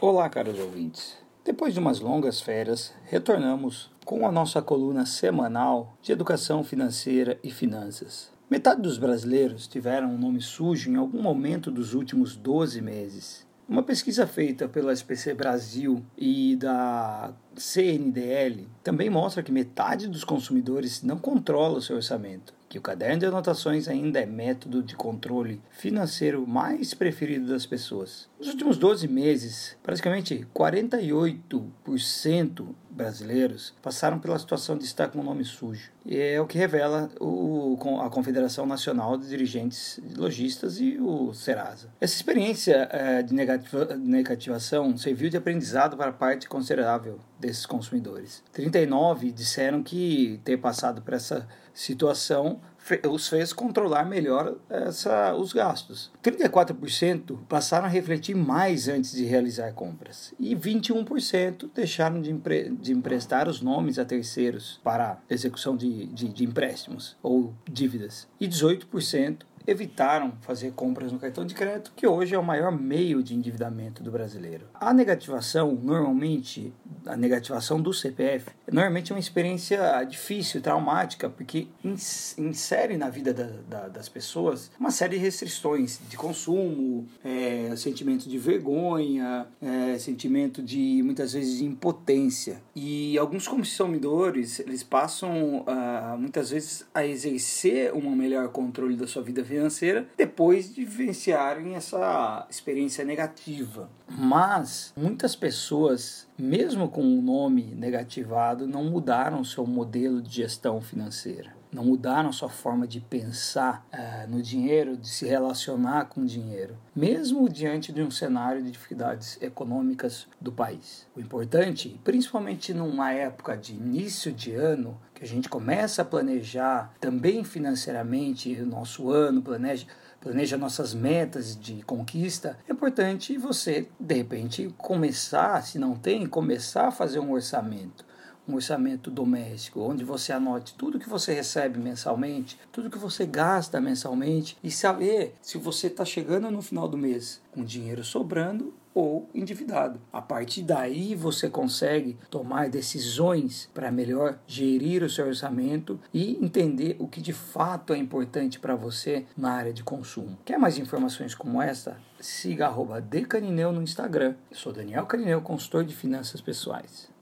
Olá, caros ouvintes. Depois de umas longas férias, retornamos com a nossa coluna semanal de educação financeira e finanças. Metade dos brasileiros tiveram um nome sujo em algum momento dos últimos 12 meses. Uma pesquisa feita pela SPC Brasil e da CNDL também mostra que metade dos consumidores não controla o seu orçamento, que o caderno de anotações ainda é método de controle financeiro mais preferido das pessoas. Nos últimos 12 meses, praticamente 48% brasileiros passaram pela situação de estar com o nome sujo. E é o que revela o, a Confederação Nacional de Dirigentes Logistas e o Serasa. Essa experiência é, de negativa, negativação serviu de aprendizado para parte considerável desses consumidores. 39 disseram que ter passado por essa situação os fez controlar melhor essa, os gastos. 34% passaram a refletir mais antes de realizar compras e 21% deixaram de, empre, de emprestar os nomes a terceiros para execução de, de, de empréstimos ou dívidas e 18% evitaram fazer compras no cartão de crédito, que hoje é o maior meio de endividamento do brasileiro. A negativação, normalmente, a negativação do CPF, normalmente é uma experiência difícil, traumática, porque insere na vida da, da, das pessoas uma série de restrições de consumo, é, sentimento de vergonha, é, sentimento de muitas vezes de impotência. E alguns consumidores eles passam uh, muitas vezes a exercer um melhor controle da sua vida financeira financeira depois de vivenciarem essa experiência negativa. Mas muitas pessoas, mesmo com o nome negativado, não mudaram seu modelo de gestão financeira não mudaram sua forma de pensar é, no dinheiro, de se relacionar com o dinheiro, mesmo diante de um cenário de dificuldades econômicas do país. O importante, principalmente numa época de início de ano, que a gente começa a planejar também financeiramente o nosso ano, planeja planeja nossas metas de conquista, é importante você, de repente, começar, se não tem, começar a fazer um orçamento um orçamento doméstico, onde você anote tudo que você recebe mensalmente, tudo que você gasta mensalmente e saber se você está chegando no final do mês com dinheiro sobrando ou endividado. A partir daí você consegue tomar decisões para melhor gerir o seu orçamento e entender o que de fato é importante para você na área de consumo. Quer mais informações como essa? Siga arroba Decanineu no Instagram. Eu sou Daniel Canineu, consultor de finanças pessoais.